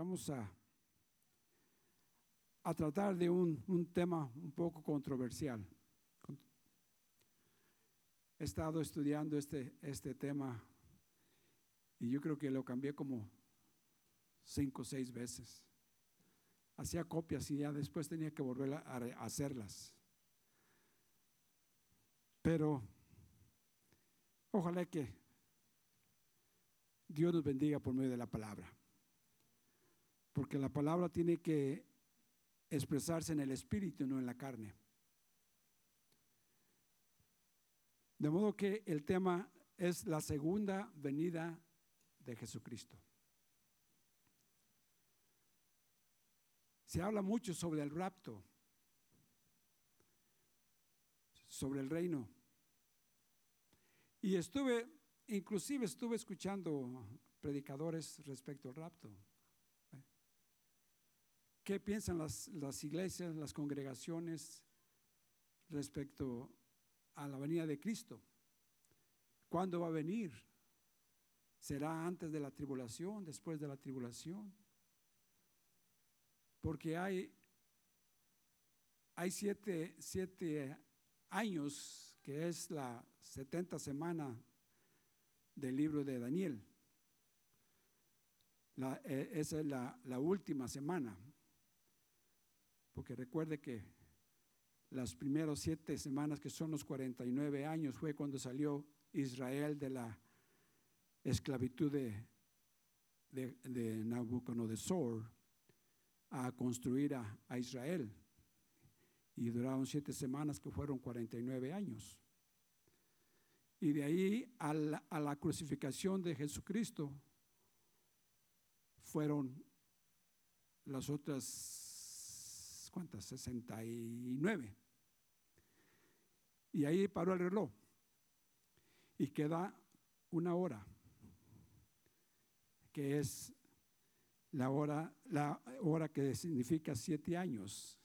vamos a, a tratar de un, un tema un poco controversial. He estado estudiando este, este tema y yo creo que lo cambié como cinco o seis veces. Hacía copias y ya después tenía que volver a, a hacerlas. Pero ojalá que Dios nos bendiga por medio de la palabra. Porque la palabra tiene que expresarse en el espíritu, no en la carne. De modo que el tema es la segunda venida de Jesucristo. Se habla mucho sobre el rapto, sobre el reino. Y estuve, inclusive estuve escuchando predicadores respecto al rapto. ¿Qué piensan las, las iglesias, las congregaciones respecto a la venida de Cristo? ¿Cuándo va a venir? ¿Será antes de la tribulación, después de la tribulación? Porque hay, hay siete, siete años, que es la 70 semana del libro de Daniel. La, eh, esa es la, la última semana. Porque recuerde que las primeras siete semanas, que son los 49 años, fue cuando salió Israel de la esclavitud de, de, de Nabucodonosor a construir a, Israel. Y duraron siete semanas que fueron 49 años. Y de ahí a la, a la crucificación de Jesucristo fueron las otras, ¿cuántas? 69. Y ahí paró el reloj. Y queda una hora, que es la hora, la hora que significa siete años,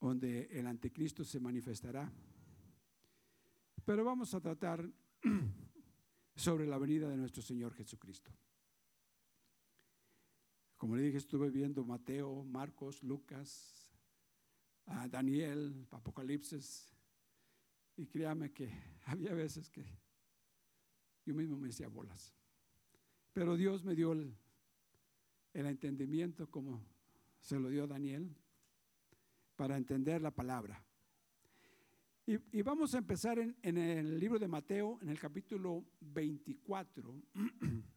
donde el anticristo se manifestará. Pero vamos a tratar sobre la venida de nuestro Señor Jesucristo. Como le dije, estuve viendo Mateo, Marcos, Lucas, a Daniel, Apocalipsis, y créame que había veces que yo mismo me decía bolas. Pero Dios me dio el, entendimiento como se lo dio Daniel para entender la palabra. Y, vamos a empezar en, el libro de Mateo, en el capítulo 24.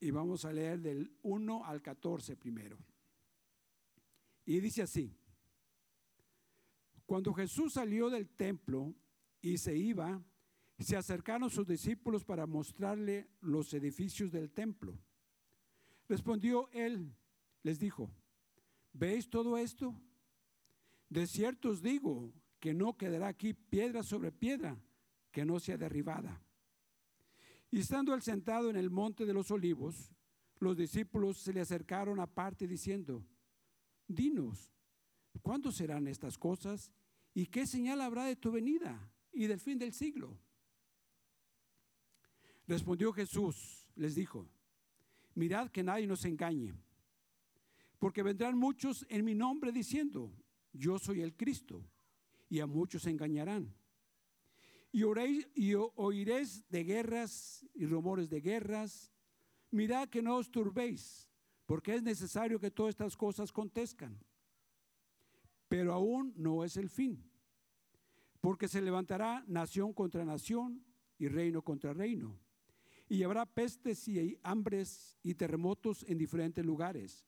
y vamos a leer del 1 al 14 primero. Y dice así, cuando Jesús salió del templo y se iba, se acercaron sus discípulos para mostrarle los edificios del templo. Respondió él, les dijo, ¿veis todo esto? De cierto os digo que no quedará aquí piedra sobre piedra que no sea derribada. Y estando él sentado en el monte de los olivos, los discípulos se le acercaron aparte diciendo, dinos, ¿cuándo serán estas cosas? ¿Y qué señal habrá de tu venida y del fin del siglo? Respondió Jesús, les dijo, mirad que nadie nos engañe, porque vendrán muchos en mi nombre diciendo, yo soy el Cristo, y a muchos engañarán. Y, y oiréis de guerras y rumores de guerras. Mirad que no os turbéis, porque es necesario que todas estas cosas contezcan. Pero aún no es el fin, porque se levantará nación contra nación y reino contra reino. Y habrá pestes y hambres y terremotos en diferentes lugares.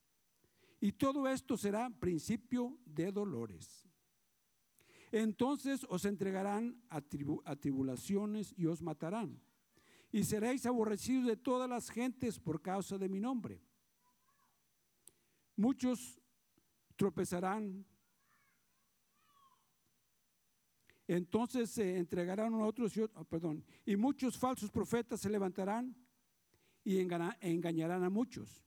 Y todo esto será principio de dolores. Entonces os entregarán a, tribu a, tribulaciones y os matarán. Y seréis aborrecidos de todas las gentes por causa de mi nombre. Muchos tropezarán. Entonces se entregarán a otros y, otros, perdón, y muchos falsos profetas se levantarán y engañarán a muchos.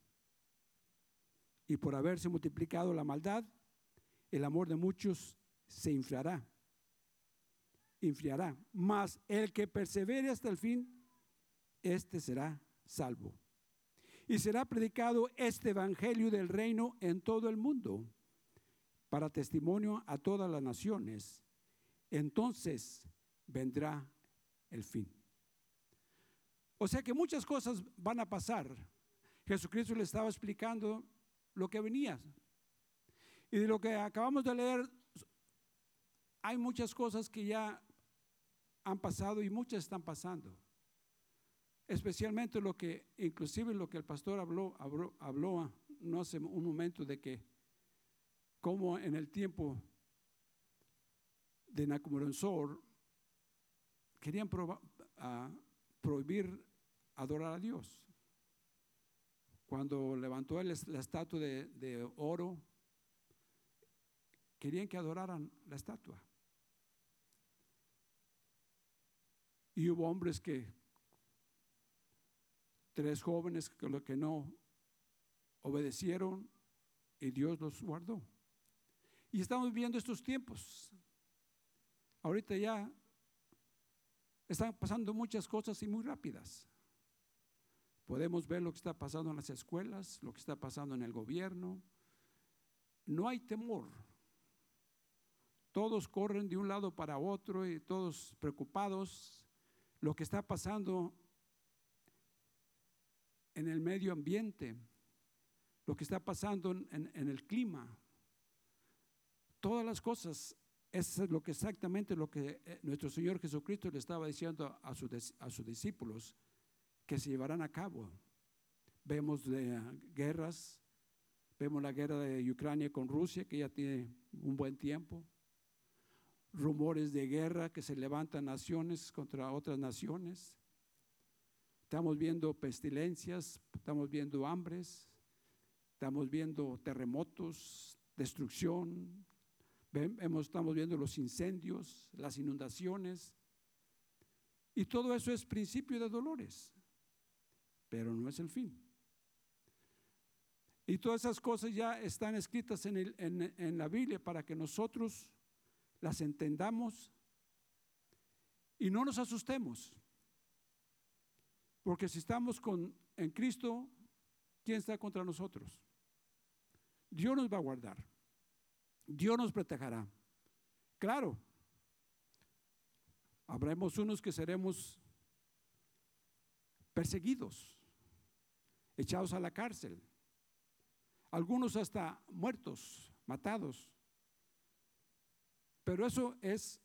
Y por haberse multiplicado la maldad, el amor de muchos se enfriará. Enfriará. Mas el que persevere hasta el fin, este será salvo. y será predicado este evangelio del reino en todo el mundo para testimonio a todas las naciones. Entonces vendrá el fin. O sea que muchas cosas van a pasar. Jesucristo le estaba explicando lo que venía. Y de lo que acabamos de leer, hay muchas cosas que ya han pasado y muchas están pasando. Especialmente lo que, inclusive lo que el pastor habló, habló, no hace un momento de que, como en el tiempo de Nabucodonosor, querían prohibir adorar a Dios. Cuando levantó la estatua de oro, querían que adoraran la estatua. Y hubo hombres que, tres jóvenes que lo que no obedecieron y Dios los guardó. Y estamos viviendo estos tiempos. Ahorita ya están pasando muchas cosas y muy rápidas. Podemos ver lo que está pasando en las escuelas, lo que está pasando en el gobierno. No hay temor. Todos corren de un lado para otro y todos preocupados lo que está pasando en el medio ambiente, lo que está pasando en, el clima, todas las cosas, es lo que exactamente lo que eh, nuestro Señor Jesucristo le estaba diciendo a, a sus discípulos que se llevarán a cabo. Vemos de guerras, vemos la guerra de Ucrania con Rusia, que ya tiene un buen tiempo rumores de guerra que se levantan naciones contra otras naciones. Estamos viendo pestilencias, estamos viendo hambres, estamos viendo terremotos, destrucción, estamos viendo los incendios, las inundaciones. Y todo eso es principio de dolores, pero no es el fin. Y todas esas cosas ya están escritas en, en la Biblia para que nosotros las entendamos y no nos asustemos. Porque si estamos con, en Cristo, ¿quién está contra nosotros? Dios nos va a guardar. Dios nos protegerá. Claro, habremos unos que seremos perseguidos, echados a la cárcel, algunos hasta muertos, matados. Pero eso es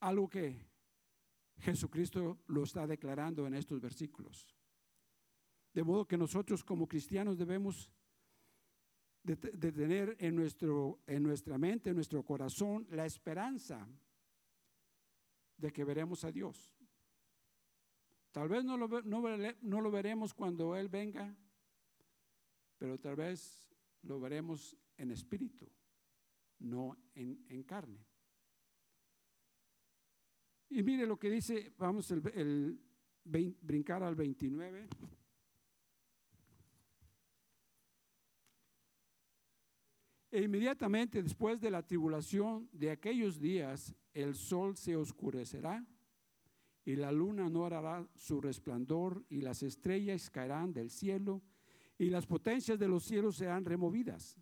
algo que Jesucristo lo está declarando en estos versículos. De modo que nosotros como cristianos debemos de, tener en, nuestro, en nuestra mente, en nuestro corazón, la esperanza de que veremos a Dios. Tal vez no lo, no lo veremos cuando Él venga, pero tal vez lo veremos en espíritu no en, carne. Y mire lo que dice, vamos el, brincar al 29. E inmediatamente después de la tribulación de aquellos días, el sol se oscurecerá y la luna no hará su resplandor y las estrellas caerán del cielo y las potencias de los cielos serán removidas.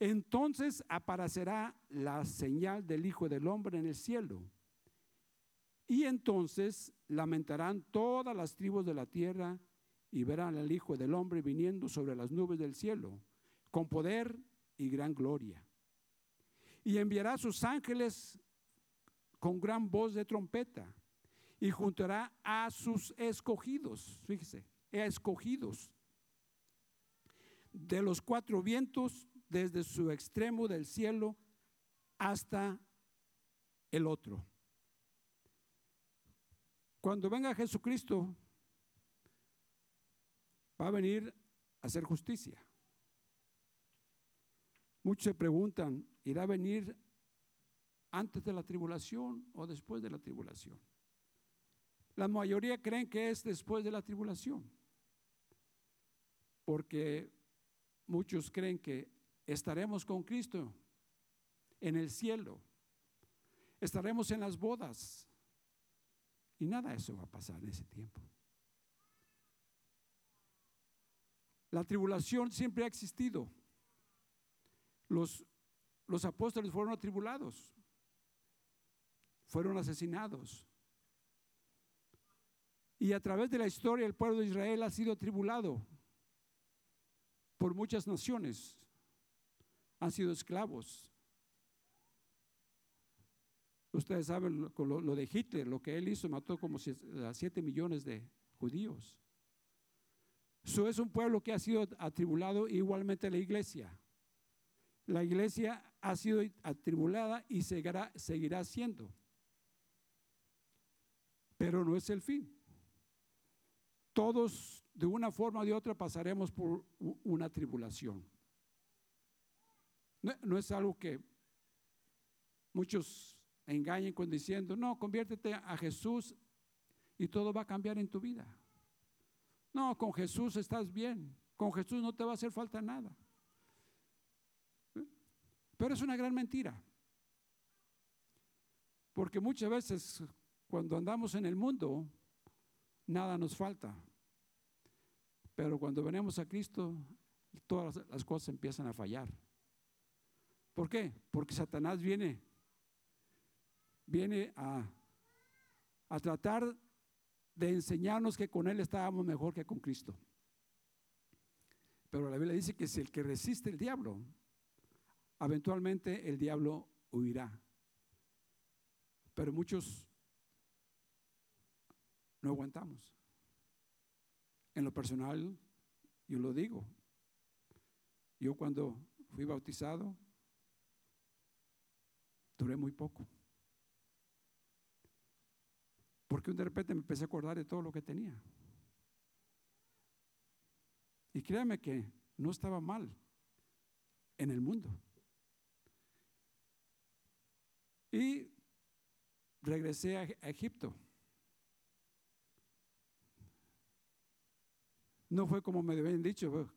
Entonces aparecerá la señal del Hijo del Hombre en el cielo. Y entonces lamentarán todas las tribus de la tierra y verán al Hijo del Hombre viniendo sobre las nubes del cielo, con poder y gran gloria. Y enviará a sus ángeles con gran voz de trompeta y juntará a sus escogidos, fíjese, escogidos de los cuatro vientos desde su extremo del cielo hasta el otro. Cuando venga Jesucristo, va a venir a hacer justicia. Muchos se preguntan, ¿irá a venir antes de la tribulación o después de la tribulación? La mayoría creen que es después de la tribulación, porque muchos creen que estaremos con Cristo en el cielo, estaremos en las bodas y nada de eso va a pasar en ese tiempo. La tribulación siempre ha existido. Los, los apóstoles fueron atribulados, fueron asesinados. Y a través de la historia el pueblo de Israel ha sido atribulado por muchas naciones. Han sido esclavos. Ustedes saben lo, lo de Hitler, lo que él hizo, mató como 7 millones de judíos. Eso es un pueblo que ha sido atribulado igualmente la iglesia. La iglesia ha sido atribulada y seguirá, siendo. Pero no es el fin. Todos, de una forma o de otra, pasaremos por una tribulación. No, es algo que muchos engañen con diciendo, no, conviértete a Jesús y todo va a cambiar en tu vida. No, con Jesús estás bien. Con Jesús no te va a hacer falta nada. Pero es una gran mentira. Porque muchas veces cuando andamos en el mundo, nada nos falta. Pero cuando venimos a Cristo, todas las cosas empiezan a fallar. ¿Por qué? Porque Satanás viene, viene a, a tratar de enseñarnos que con Él estábamos mejor que con Cristo. Pero la Biblia dice que si el que resiste el diablo, eventualmente el diablo huirá. Pero muchos no aguantamos. En lo personal, yo lo digo. Yo cuando fui bautizado, duré muy poco. Porque de repente me empecé a acordar de todo lo que tenía. Y créame que no estaba mal en el mundo. Y regresé a, Egipto. No fue como me habían dicho,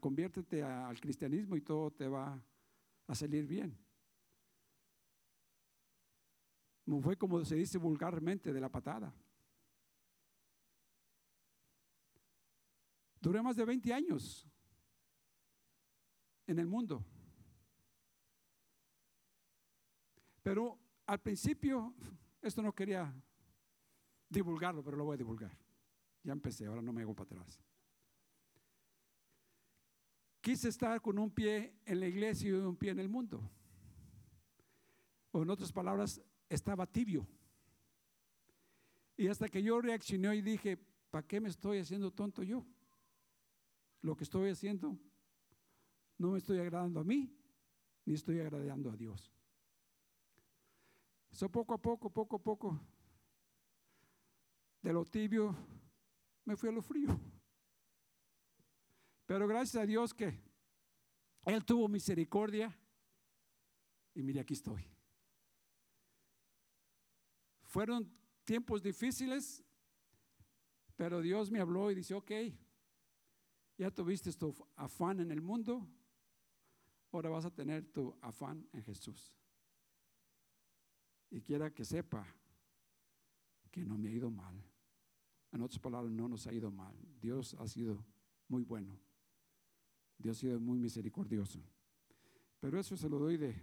conviértete al cristianismo y todo te va a salir bien. Fue como se dice vulgarmente de la patada. Duré más de 20 años en el mundo. Pero al principio, esto no quería divulgarlo, pero lo voy a divulgar. Ya empecé, ahora no me hago para atrás. Quise estar con un pie en la iglesia y un pie en el mundo. O en otras palabras, estaba tibio. Y hasta que yo reaccioné y dije, ¿para qué me estoy haciendo tonto yo? Lo que estoy haciendo no me estoy agradando a mí, ni estoy agradando a Dios. Eso poco a poco, poco a poco, de lo tibio me fui a lo frío. Pero gracias a Dios que Él tuvo misericordia y mire, aquí estoy. Fueron tiempos difíciles, pero Dios me habló y dice, ok, ya tuviste tu afán en el mundo, ahora vas a tener tu afán en Jesús. Y quiera que sepa que no me ha ido mal. En otras palabras, no nos ha ido mal. Dios ha sido muy bueno. Dios ha sido muy misericordioso. Pero eso se lo doy de,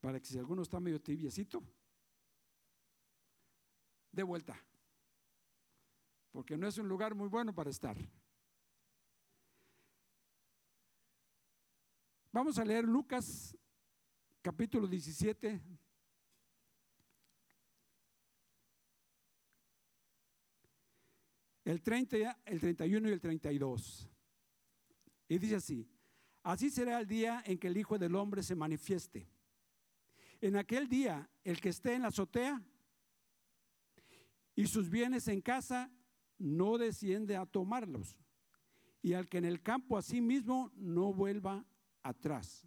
para que si alguno está medio tibiecito, de vuelta. Porque no es un lugar muy bueno para estar. Vamos a leer Lucas capítulo 17. El 30, el 31 y el 32. Y dice así, así será el día en que el Hijo del Hombre se manifieste. En aquel día, el que esté en la azotea y sus bienes en casa, no desciende a tomarlos. Y al que en el campo a sí mismo no vuelva atrás.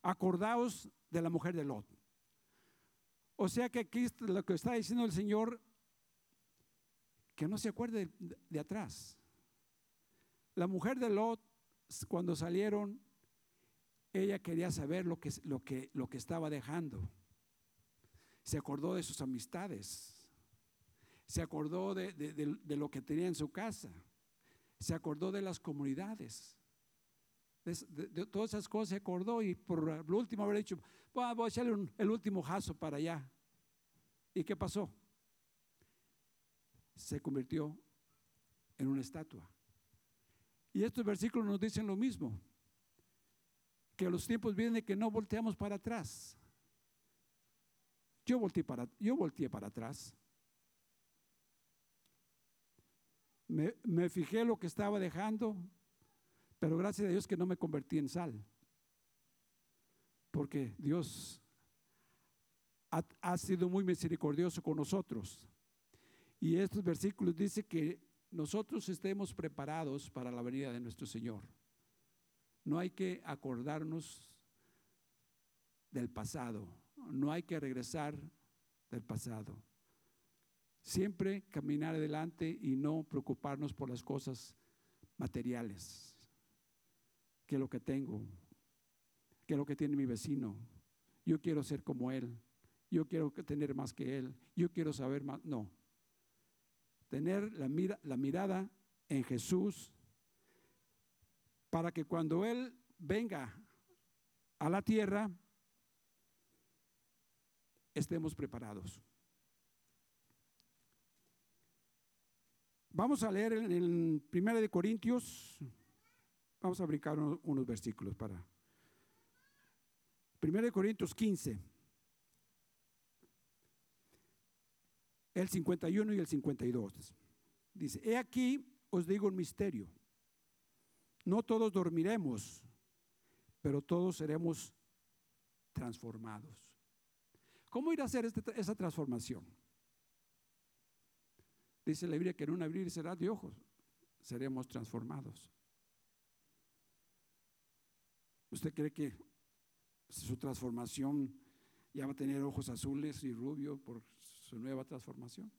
Acordaos de la mujer de Lot. O sea que aquí lo que está diciendo el Señor, que no se acuerde de, atrás. La mujer de Lot, cuando salieron, ella quería saber lo que, lo que, lo que estaba dejando. Se acordó de sus amistades se acordó de, lo que tenía en su casa, se acordó de las comunidades. De, todas esas cosas se acordó y por lo último haber dicho, voy a echarle el último jazo para allá. ¿Y qué pasó? Se convirtió en una estatua. Y estos versículos nos dicen lo mismo, que los tiempos vienen que no volteamos para atrás. Yo volteé para, yo volteé para atrás. Me, fijé lo que estaba dejando, pero gracias a Dios que no me convertí en sal. Porque Dios ha, ha, sido muy misericordioso con nosotros. Y estos versículos dicen que nosotros estemos preparados para la venida de nuestro Señor. No hay que acordarnos del pasado, no hay que regresar del pasado. Siempre caminar adelante y no preocuparnos por las cosas materiales, que lo que tengo, que lo que tiene mi vecino. Yo quiero ser como él, yo quiero tener más que él, yo quiero saber más. No, tener la, mira, la mirada en Jesús para que cuando Él venga a la tierra, estemos preparados. Vamos a leer en el 1 de Corintios, vamos a brincar unos versículos para 1 de Corintios 15. el 51 y el 52. Dice, he aquí os digo un misterio. No todos dormiremos, pero todos seremos transformados. ¿Cómo ir a hacer este esa transformación? Dice la Biblia que en un abrir y cerrar de ojos seremos transformados. ¿Usted cree que su transformación ya va a tener ojos azules y rubio por su nueva transformación.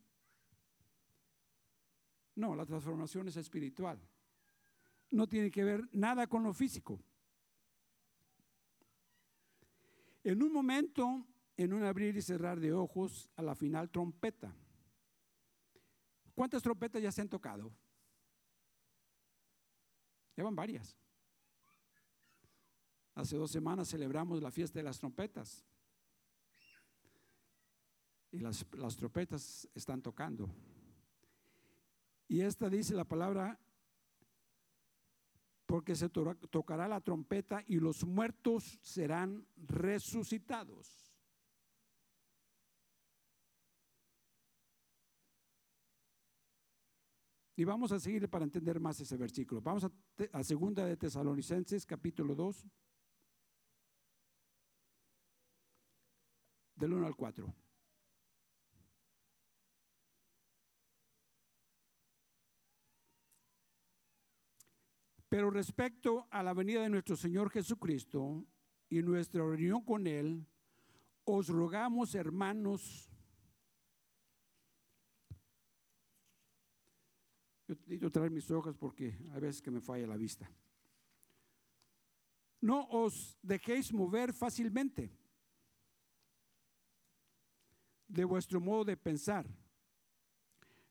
No, la transformación es espiritual. No tiene que ver nada con lo físico. En un momento, en un abrir y cerrar de ojos, a la final trompeta. ¿Cuántas trompetas ya se han tocado? Llevan varias. Hace dos semanas celebramos la fiesta de las trompetas y las, las trompetas están tocando. Y esta dice la palabra, porque se tocará la trompeta y los muertos serán resucitados. Y vamos a seguir para entender más ese versículo. Vamos a, a segunda de Tesalonicenses, capítulo 2, del 1 al 4. Pero respecto a la venida de nuestro Señor Jesucristo y nuestra reunión con Él, os rogamos, hermanos, yo necesito traer mis hojas porque a veces que me falla la vista. No os dejéis mover fácilmente de vuestro modo de pensar,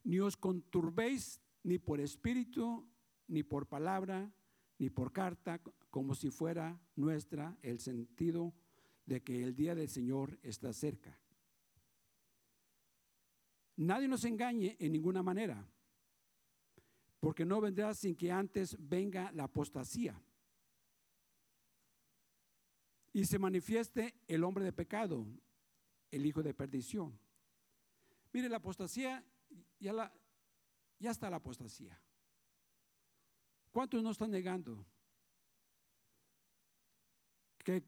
ni os conturbéis ni por espíritu, ni por palabra, ni por carta, como si fuera nuestra el sentido de que el día del Señor está cerca. Nadie nos engañe en ninguna manera, porque no vendrá sin que antes venga la apostasía y se manifieste el hombre de pecado, el hijo de perdición. Mire, la apostasía, ya, ya está la apostasía. ¿Cuántos no están negando? Que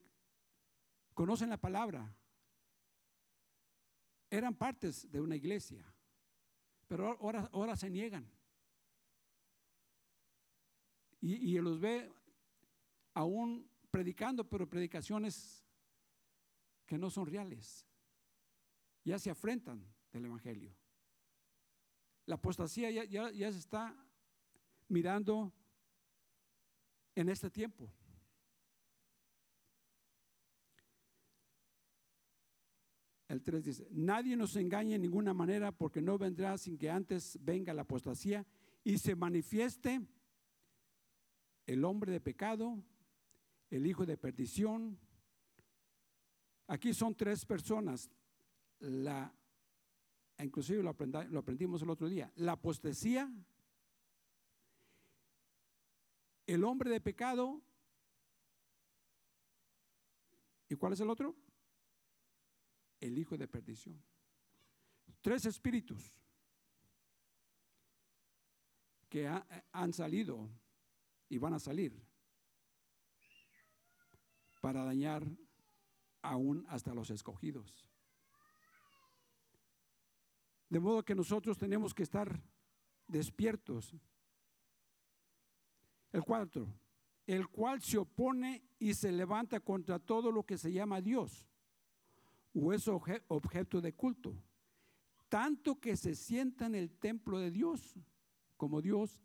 conocen la palabra. Eran partes de una iglesia, pero ahora, ahora se niegan. Y, y los ve aún predicando, pero predicaciones que no son reales. Ya se afrentan del Evangelio. La apostasía ya, ya, ya se está mirando en este tiempo. El 3 dice, nadie nos engañe en ninguna manera porque no vendrá sin que antes venga la apostasía y se manifieste el hombre de pecado, el hijo de perdición. Aquí son tres personas. La, inclusive lo, lo aprendimos el otro día. La apostasía, el hombre de pecado. ¿Y cuál es el otro? El hijo de perdición. Tres espíritus que han salido y van a salir para dañar aún hasta los escogidos. De modo que nosotros tenemos que estar despiertos. El cuarto, el cual se opone y se levanta contra todo lo que se llama Dios o es objeto de culto, tanto que se sienta en el templo de Dios como Dios,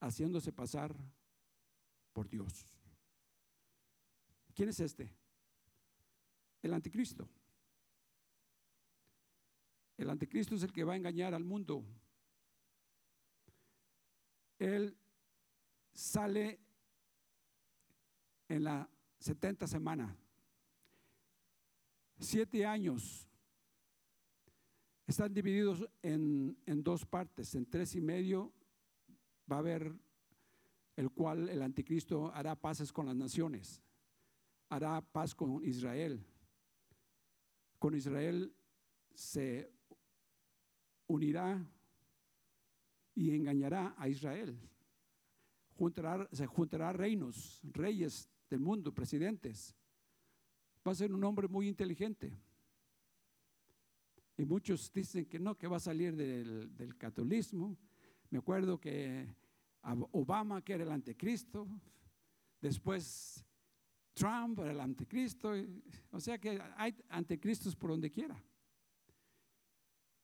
haciéndose pasar por Dios. ¿Quién es este? El anticristo. El anticristo es el que va a engañar al mundo. Él sale en la 70 semana. Siete años. Están divididos en, en dos partes. En tres y medio va a haber el cual el anticristo hará paces con las naciones, hará paz con Israel. Con Israel se unirá y engañará a Israel. se juntará reinos, reyes del mundo, presidentes. Va a ser un hombre muy inteligente. Y muchos dicen que no, que va a salir del, del catolicismo. Me acuerdo que Obama, que era el anticristo, después Trump era el anticristo, o sea que hay anticristos por donde quiera.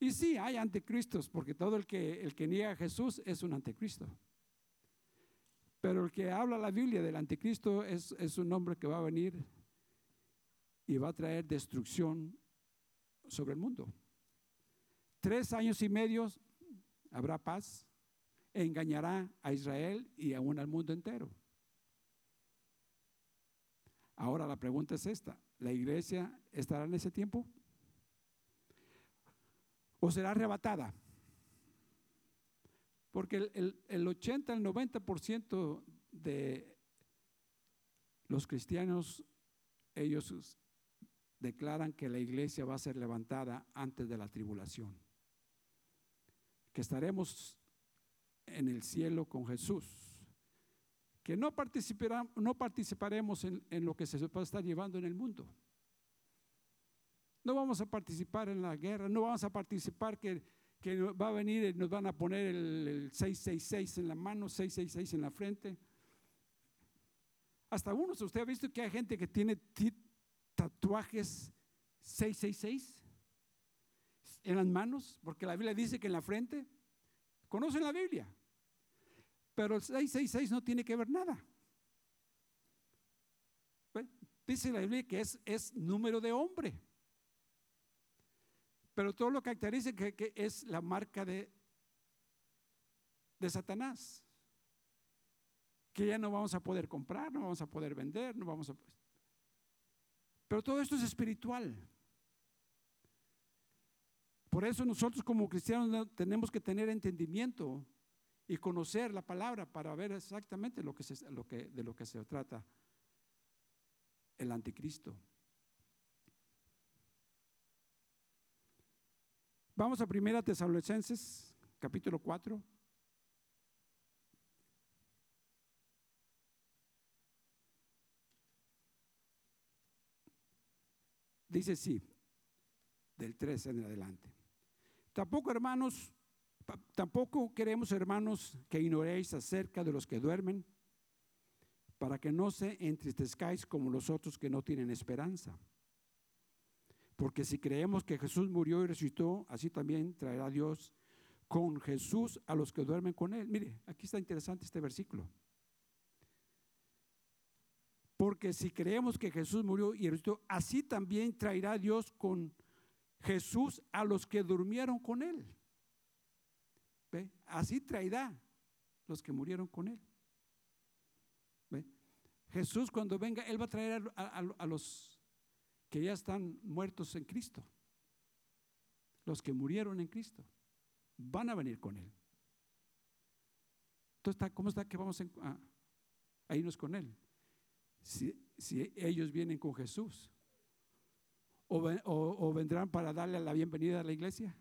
Y sí, hay anticristos, porque todo el que, el que niega a Jesús es un anticristo. Pero el que habla la Biblia del anticristo es, es un hombre que va a venir y va a traer destrucción sobre el mundo. Tres años y medio habrá paz engañará a Israel y aún al mundo entero. Ahora la pregunta es esta, ¿la iglesia estará en ese tiempo? ¿O será arrebatada? Porque el, el 80, el 90% de los cristianos, ellos declaran que la iglesia va a ser levantada antes de la tribulación, que estaremos en el cielo con Jesús. Que no, no participaremos en, lo que se puede estar llevando en el mundo. No vamos a participar en la guerra, no vamos a participar que, que va a venir y nos van a poner el, el 666 en la mano, 666 en la frente. Hasta unos, usted ha visto que hay gente que tiene tatuajes 666 en las manos, porque la Biblia dice que en la frente ¿Conocen la Biblia? Pero el 666 no tiene que ver nada. Dice la Biblia que es, número de hombre. Pero todo lo caracteriza que, que es la marca de, de Satanás. Que ya no vamos a poder comprar, no vamos a poder vender, no vamos a... Pero todo esto es espiritual. Por eso nosotros como cristianos tenemos que tener entendimiento y conocer la palabra para ver exactamente lo que de lo que se trata el anticristo. Vamos a Primera Tesalonicenses, capítulo 4. Dice sí, del 3 en adelante. Tampoco, hermanos, tampoco queremos, hermanos, que ignoréis acerca de los que duermen, para que no se entristezcáis como los otros que no tienen esperanza. Porque si creemos que Jesús murió y resucitó, así también traerá Dios con Jesús a los que duermen con Él. Mire, aquí está interesante este versículo. Porque si creemos que Jesús murió y resucitó, así también traerá Dios con Jesús a los que durmieron con él. ¿Ve? Así traerá los que murieron con él. Jesús cuando venga, Él va a traer a, a- los que ya están muertos en Cristo. Los que murieron en Cristo. Van a venir con Él. Entonces, ¿cómo está que vamos a, a irnos con Él? Si, si ellos vienen con Jesús. O, ven- o- o vendrán para darle la bienvenida a la iglesia.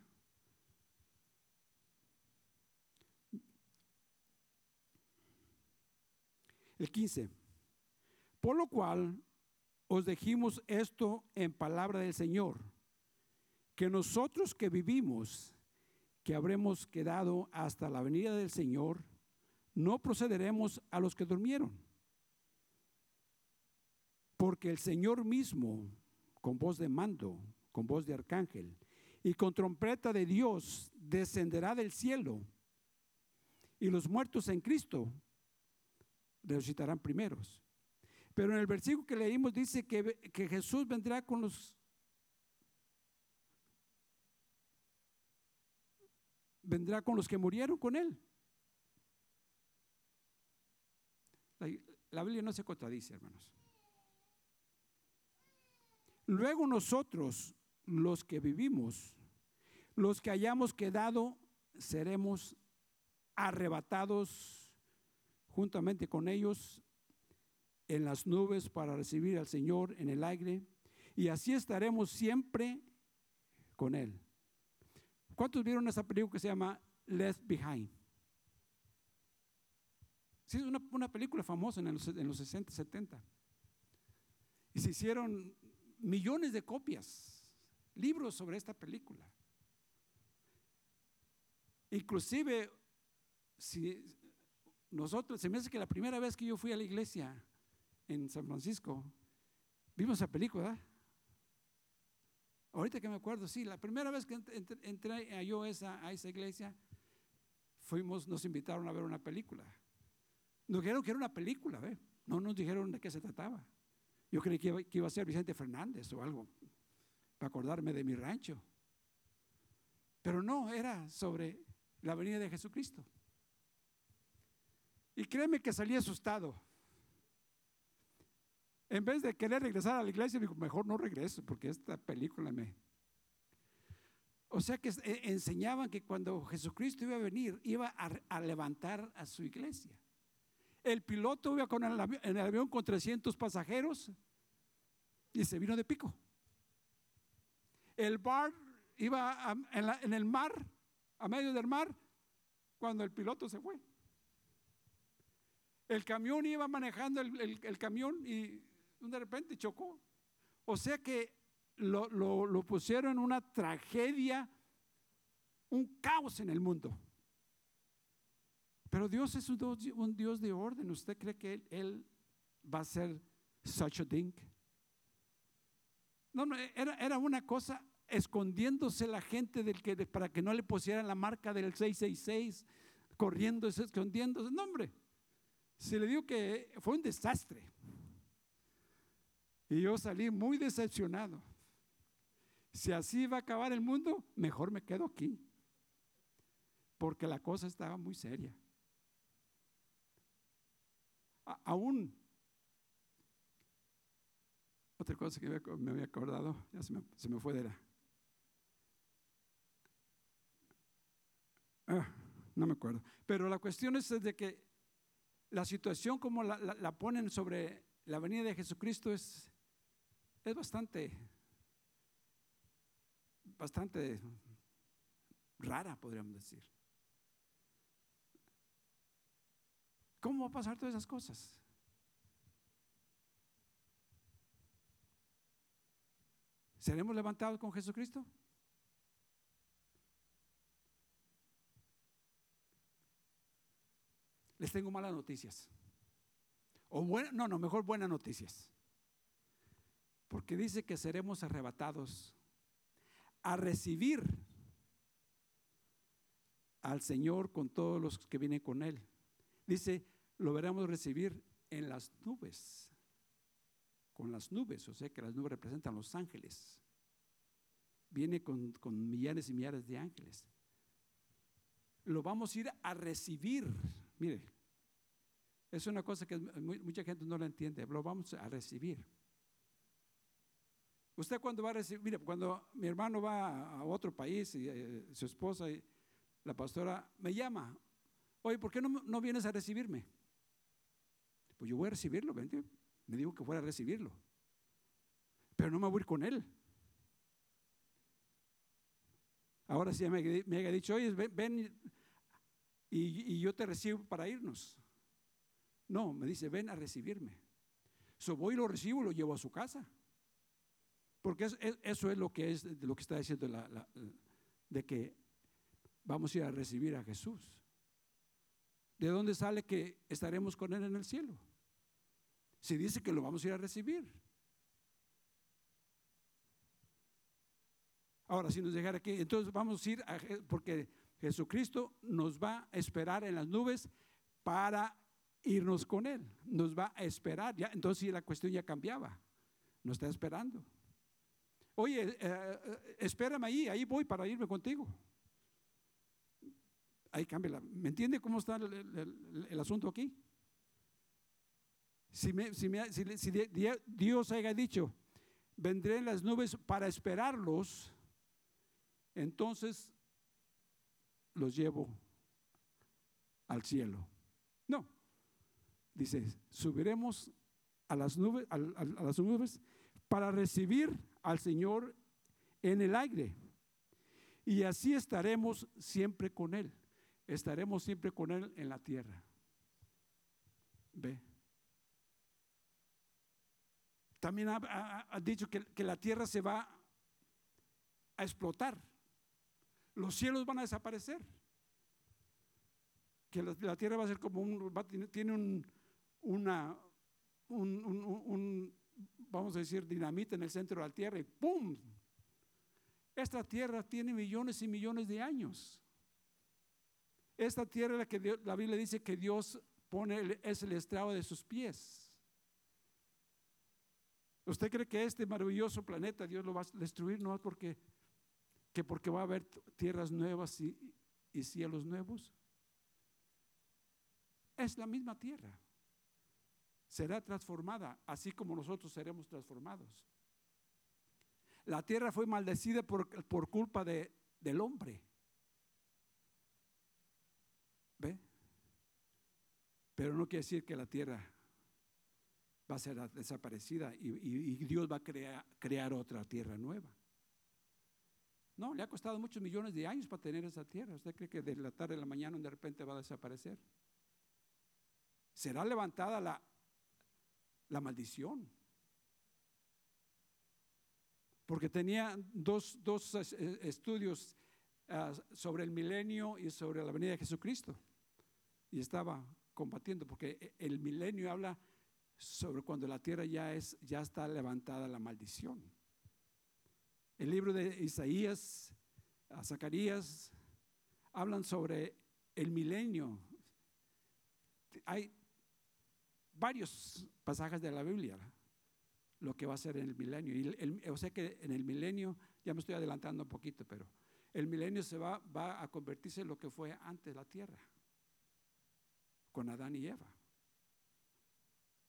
El 15. Por lo cual os dijimos esto en palabra del Señor, que nosotros que vivimos, que habremos quedado hasta la venida del Señor, no procederemos a los que durmieron. Porque el Señor mismo, con voz de mando, con voz de arcángel y con trompeta de Dios, descenderá del cielo. Y los muertos en Cristo resucitarán primeros. Pero en el versículo que leímos dice que, Jesús vendrá con los... Vendrá con los que murieron con él. La Biblia no se contradice, hermanos. Luego nosotros, los que vivimos, los que hayamos quedado, seremos arrebatados juntamente con ellos en las nubes para recibir al Señor en el aire y así estaremos siempre con Él. ¿Cuántos vieron esa película que se llama Left Behind? Sí, es una, película famosa en los, en los 60, 70. Y se hicieron millones de copias, libros sobre esta película. Inclusive, si nosotros, se me hace que la primera vez que yo fui a la iglesia en San Francisco, vimos esa película. Ahorita que me acuerdo, sí, la primera vez que ent- ent- entré a yo esa, a esa iglesia, fuimos, nos invitaron a ver una película. Nos dijeron que era una película, ¿ve? no nos dijeron de qué se trataba. Yo creí que iba, que iba a ser Vicente Fernández o algo, para acordarme de mi rancho. Pero no, era sobre la venida de Jesucristo. Y créeme que salí asustado. En vez de querer regresar a la iglesia, digo, mejor no regreso porque esta película me... O sea que eh, enseñaban que cuando Jesucristo iba a venir, iba a, a levantar a su iglesia. El piloto iba con el avi- en el avión con 300 pasajeros y se vino de pico. El bar iba a- en, la- en el mar, a medio del mar, cuando el piloto se fue. El camión iba manejando el, camión y de repente chocó. O sea que lo, lo- lo pusieron en una tragedia, un caos en el mundo. Pero Dios es un Dios, de orden. ¿Usted cree que él, va a ser such a thing? No, no, era, era una cosa escondiéndose la gente del que, para que no le pusieran la marca del 666, corriendo, escondiéndose. No, hombre, se le dijo que fue un desastre. Y yo salí muy decepcionado. Si así va a acabar el mundo, mejor me quedo aquí. Porque la cosa estaba muy seria. Aún, otra cosa que me había- acordado, ya se me, se me fue de la... Ah, no me acuerdo. Pero la cuestión es de que la situación como la, la- la ponen sobre la venida de Jesucristo es, es bastante, bastante rara, podríamos decir. ¿Cómo va a pasar todas esas cosas? ¿Seremos levantados con Jesucristo? Les tengo malas noticias. O buena, no, no, mejor buenas noticias. Porque dice que seremos arrebatados a recibir al Señor con todos los que vienen con Él. Dice, lo veremos recibir en las nubes. Con las nubes, o sea que las nubes representan los ángeles. Viene con, millares y millares de ángeles. Lo vamos a ir a recibir. Mire, Es una cosa que mucha gente no la entiende, lo vamos a recibir. Usted cuando va a recibir, mire, cuando mi hermano va a otro país y eh, su esposa y la pastora me llama, oye, ¿por qué no, no vienes a recibirme? Pues yo voy a recibirlo, me dijo que fuera a recibirlo, pero no me voy a ir con él. Ahora sí me, me haya dicho, oye, ven, y, yo te recibo para irnos. No, me dice, ven a recibirme. So voy lo recibo, lo llevo a su casa. Porque eso es lo que es lo que está diciendo de que vamos a ir a recibir a Jesús. ¿De dónde sale que estaremos con Él en el cielo? Si dice que lo vamos a ir a recibir. Ahora, si nos dejara aquí, entonces vamos a ir, a, porque Jesucristo nos va a esperar en las nubes para irnos con Él. Nos va a esperar. Ya, entonces la cuestión ya cambiaba. Nos está esperando. Oye, eh, eh, espérame ahí, ahí voy para irme contigo. Ahí cambia. ¿Me entiende cómo está el, asunto aquí? Si, si Dios haya dicho, vendré en las nubes para esperarlos, entonces los llevo al cielo. No. Dice, subiremos a las nubes, a, las nubes para recibir al Señor en el aire. Y así estaremos siempre con Él. Estaremos siempre con Él en la tierra. Ve. También ha, dicho que, la tierra se va a explotar los cielos van a desaparecer. Que la, tierra va a ser como un, tiene un, una, un, vamos a decir, dinamita en el centro de la tierra y ¡pum! Esta tierra tiene millones y millones de años. Esta tierra la que la Biblia dice que Dios pone es el estrado de sus pies. ¿Usted cree que este maravilloso planeta Dios lo va a destruir? No, porque que porque va a haber tierras nuevas y, cielos nuevos. Es la misma tierra. Será transformada, así como nosotros seremos transformados. La tierra fue maldecida por, por culpa de, del hombre. ¿Ve? Pero no quiere decir que la tierra va a ser desaparecida y, Dios va a crear, otra tierra nueva. No, le ha costado muchos millones de años para tener esa tierra. ¿Usted cree que de la tarde a la mañana de repente va a desaparecer? Será levantada la, la maldición. Porque tenía dos, dos eh, estudios ah, sobre el milenio y sobre la venida de Jesucristo. Y estaba combatiendo, porque el milenio habla sobre cuando la tierra ya, es, ya está levantada la maldición. El libro de Isaías, a Zacarías, hablan sobre el milenio. Hay varios pasajes de la Biblia, lo que va a ser en el milenio. Y o sea que en el milenio, ya me estoy adelantando un poquito, pero el milenio se va, va a convertirse en lo que fue antes la tierra, con Adán y Eva,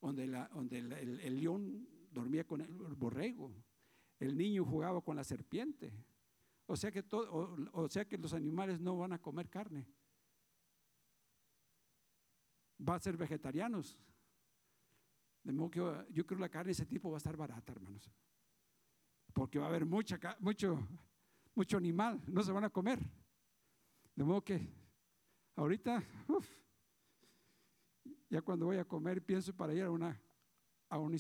donde, el león dormía con el borrego el niño jugaba con la serpiente. O sea que, los animales no van a comer carne. Va a ser vegetarianos. De modo que yo creo que la carne de ese tipo va a estar barata, hermanos. Porque va a haber mucha, mucho, mucho animal, no se van a comer. De modo que ahorita, ya cuando voy a comer, pienso para ir a, una, a un.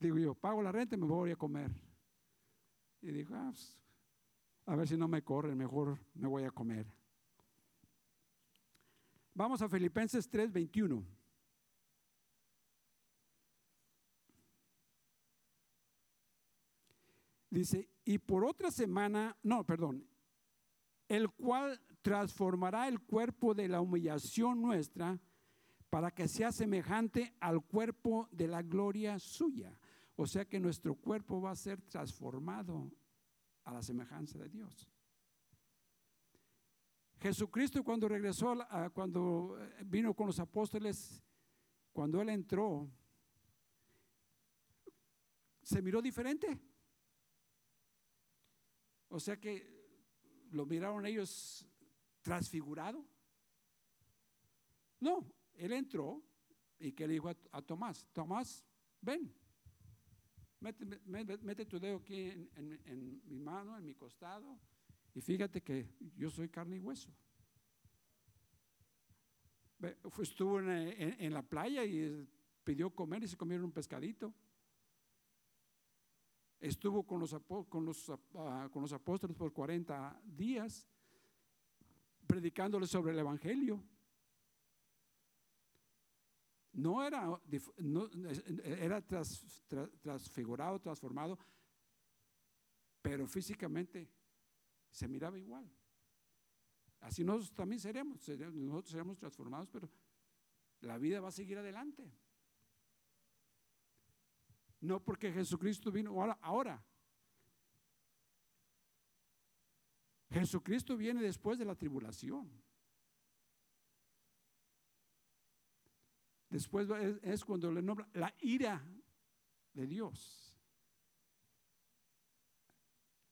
Digo yo, pago la renta y me voy a comer. Y digo, ah, pues, a ver si no me corren, mejor me voy a comer. Vamos a Filipenses 3:21. Dice, y por otra semana, no, perdón, el cual transformará el cuerpo de la humillación nuestra para que sea semejante al cuerpo de la gloria suya o sea que nuestro cuerpo va a ser transformado a la semejanza de Dios. Jesucristo cuando regresó, cuando eh, vino con los apóstoles, cuando Él entró, se miró diferente. O sea que lo miraron ellos transfigurado. No, Él entró y que le dijo a, Tomás, Tomás, ven, mete, tu dedo aquí en mi mano, en mi costado y fíjate que yo soy carne y hueso. Estuvo en, la playa y pidió comer y se comieron un pescadito. Estuvo con los, con los, ah, con los apóstoles por 40 días predicándoles sobre el Evangelio. No era, era transfigurado, transformado, pero físicamente se miraba igual. Así nosotros también seremos, nosotros seremos transformados, pero la vida va a seguir adelante. No porque Jesucristo vino ahora. Jesucristo viene después de la tribulación. Después es cuando le nombra la ira de Dios.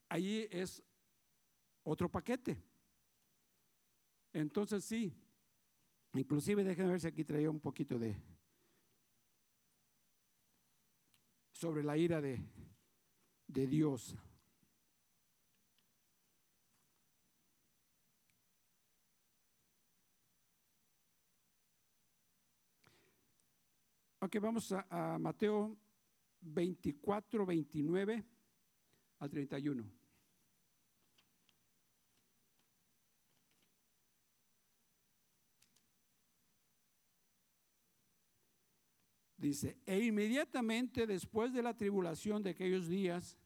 Allí es otro paquete. Entonces sí, inclusive déjenme ver si aquí traía un poquito de sobre la ira de, de Dios. Ok, vamos a, a Mateo 24, 29 al 31. Dice, e inmediatamente después de la tribulación de aquellos días,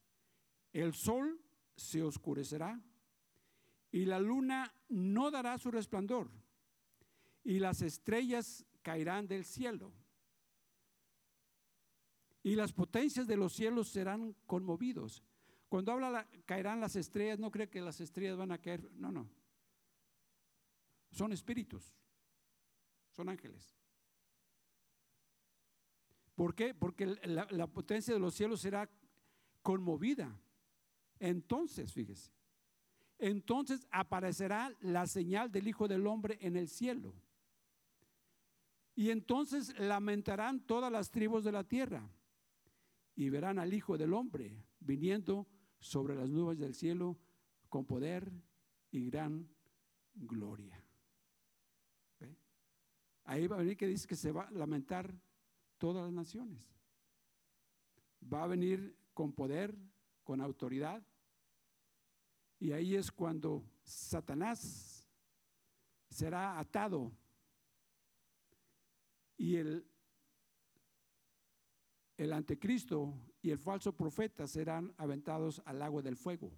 el sol se oscurecerá y la luna no dará su resplandor y las estrellas caerán del cielo y las potencias de los cielos serán conmovidos. Cuando habla caerán las estrellas, no cree que las estrellas van a caer, no, no. Son espíritus, son ángeles. ¿Por qué? Porque la, potencia de los cielos será conmovida. Entonces, fíjese, entonces aparecerá la señal del Hijo del Hombre en el cielo. Y entonces lamentarán todas las tribus de la tierra y verán al Hijo del Hombre viniendo sobre las nubes del cielo con poder y gran gloria. Ahí va a venir que dice que se va a lamentar todas las naciones. Va a venir con poder, con autoridad. Y ahí es cuando Satanás será atado y el, el anticristo y el falso profeta serán aventados al agua del fuego.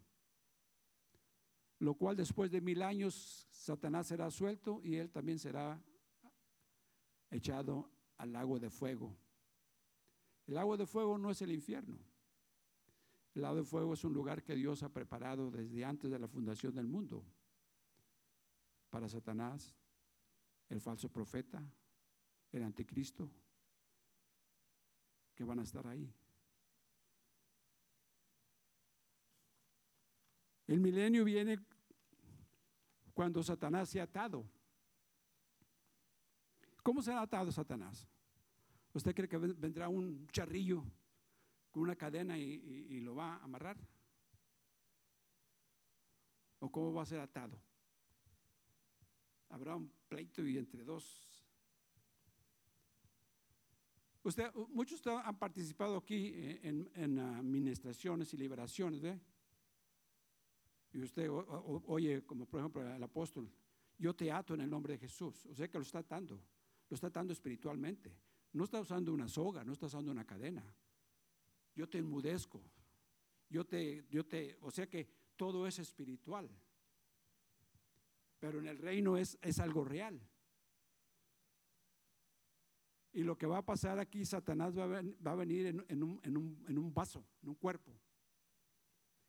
Lo cual después de mil años Satanás será suelto y él también será echado al lago de fuego. El lago de fuego no es el infierno. El lago de fuego es un lugar que Dios ha preparado desde antes de la fundación del mundo para Satanás, el falso profeta, el anticristo, que van a estar ahí. El milenio viene cuando Satanás se ha atado ¿Cómo será atado Satanás? ¿Usted cree que vendrá un charrillo con una cadena y, lo va a amarrar? ¿O cómo va a ser atado? Habrá un pleito y entre dos. Usted, muchos han participado aquí en, en administraciones y liberaciones, ¿ve? Y usted oye, como por ejemplo el apóstol, yo te ato en el nombre de Jesús. O sea que lo está atando lo está dando espiritualmente. No está usando una soga, no está usando una cadena. Yo te enmudezco. Yo te, yo te, o sea que todo es espiritual. Pero en el reino es, es algo real. Y lo que va a pasar aquí, Satanás va a, venir en, un, vaso, en un cuerpo.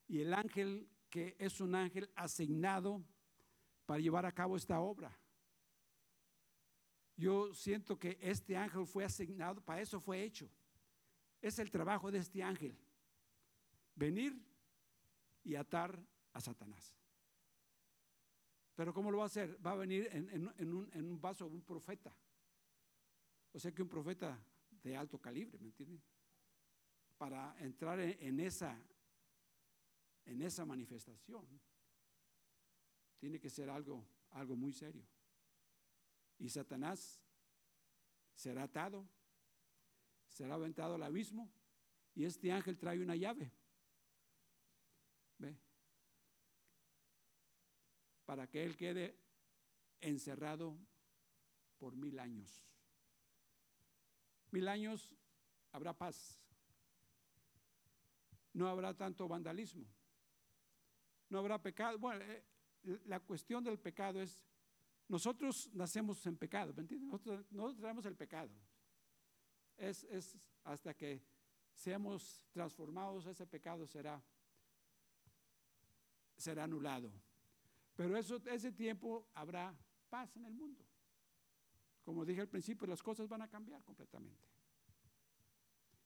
Y el ángel, que es un ángel asignado para llevar a cabo esta obra. Yo siento que este ángel fue asignado, para eso fue hecho. Es el trabajo de este ángel. Venir y atar a Satanás. Pero ¿cómo lo va a hacer? Va a venir en un vaso un profeta. O sea que un profeta de alto calibre, ¿me entienden? Para entrar en, esa, en esa manifestación, tiene que ser algo, algo muy serio. Y Satanás será atado, será aventado al abismo, y este ángel trae una llave. ¿Ve? Para que él quede encerrado por mil años. Mil años habrá paz. No habrá tanto vandalismo. No habrá pecado. Bueno, eh, la cuestión del pecado es, nosotros nacemos en pecado, ¿me entiendes? Nosotros, nosotros tenemos el pecado. Es, es hasta que seamos transformados, ese pecado será, será anulado. Pero eso, ese tiempo habrá paz en el mundo. Como dije al principio, las cosas van a cambiar completamente.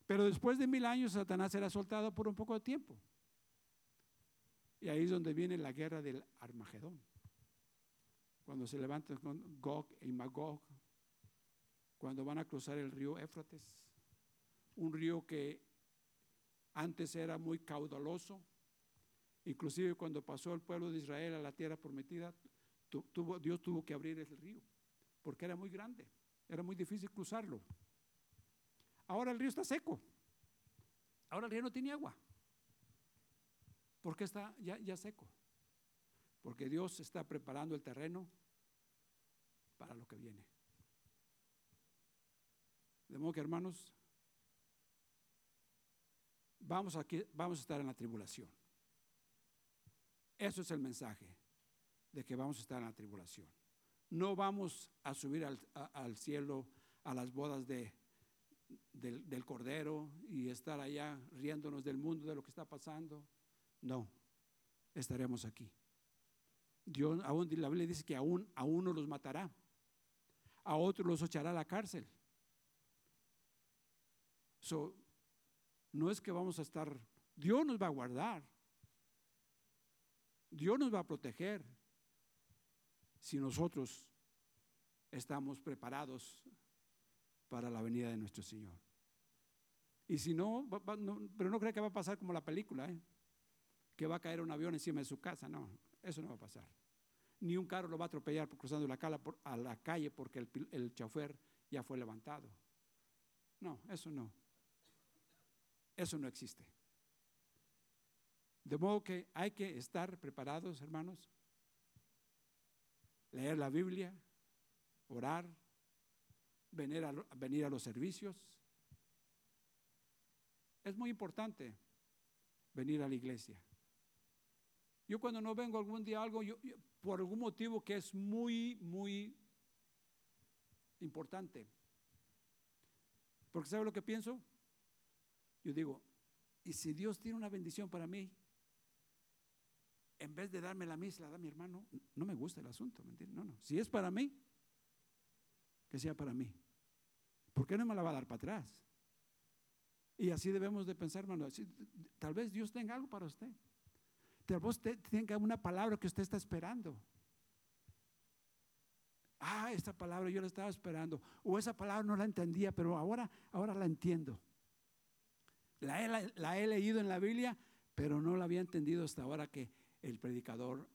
Pero después de mil años, Satanás será soltado por un poco de tiempo. Y ahí es donde viene la guerra del Armagedón. Cuando se levantan con Gog y Magog, cuando van a cruzar el río Éfrates, un río que antes era muy caudaloso, inclusive cuando pasó el pueblo de Israel a la tierra prometida, Dios tuvo que abrir el río porque era muy grande, era muy difícil cruzarlo. Ahora el río está seco, ahora el río no tiene agua. ¿Por qué está ya, seco? Porque Dios está preparando el terreno para lo que viene. De modo que hermanos, vamos, aquí, vamos a estar en la tribulación. Eso es el mensaje de que vamos a estar en la tribulación. No vamos a subir al, cielo a las bodas de, del, Cordero y estar allá riéndonos del mundo, de lo que está pasando. No, estaremos aquí. Dios, aún la Biblia dice que aún a uno los matará, a otros los echará a la cárcel. So, no es que vamos a estar, Dios nos va a guardar, Dios nos va a proteger, si nosotros estamos preparados para la venida de nuestro Señor. Y si no, pero no cree que va a pasar como la película, ¿eh? que va a caer un avión encima de su casa, no, eso no va a pasar. Ni un carro lo va a atropellar por cruzando la, a la calle porque el, el chofer ya fue levantado. No, eso no. Eso no existe. De modo que hay que estar preparados, hermanos, leer la Biblia, orar, venir a, venir a los servicios. Es muy importante venir a la iglesia. Yo cuando no vengo algún día algo, yo, por algún motivo que es muy, muy importante. Porque ¿sabe lo que pienso? Yo digo, ¿y si Dios tiene una bendición para mí? En vez de darme la misma, da mi hermano, no me gusta el asunto. No, no. Si es para mí, que sea para mí. ¿Por qué no me la va a dar para atrás? Y así debemos de pensar, hermano. Tal vez Dios tenga algo para usted. Tal vez usted tenga una palabra que usted está esperando. Ah, esta palabra yo la estaba esperando. O esa palabra no la entendía, pero ahora, ahora la entiendo. La la he leído en la Biblia, pero no la había entendido hasta ahora que el predicador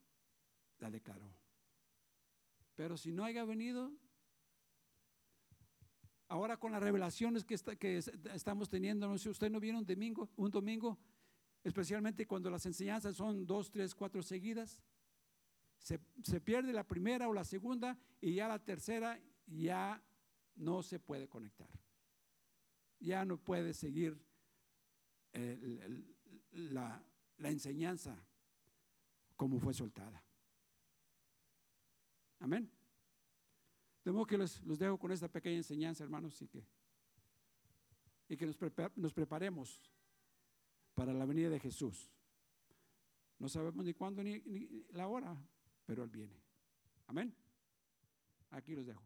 la declaró. Pero si no haya venido, ahora con las revelaciones que, que estamos teniendo, no sé, usted no viene un domingo, un domingo, especialmente cuando las enseñanzas son dos, tres, cuatro seguidas, se, pierde la primera o la segunda y ya la tercera ya no se puede conectar. Ya no puede seguir la enseñanza como fue soltada. Amén. De modo que los, dejo con esta pequeña enseñanza, hermanos, y que, y que nos, nos preparemos para la venida de Jesús. No sabemos ni cuándo ni la hora, pero Él viene. Amén. Aquí los dejo.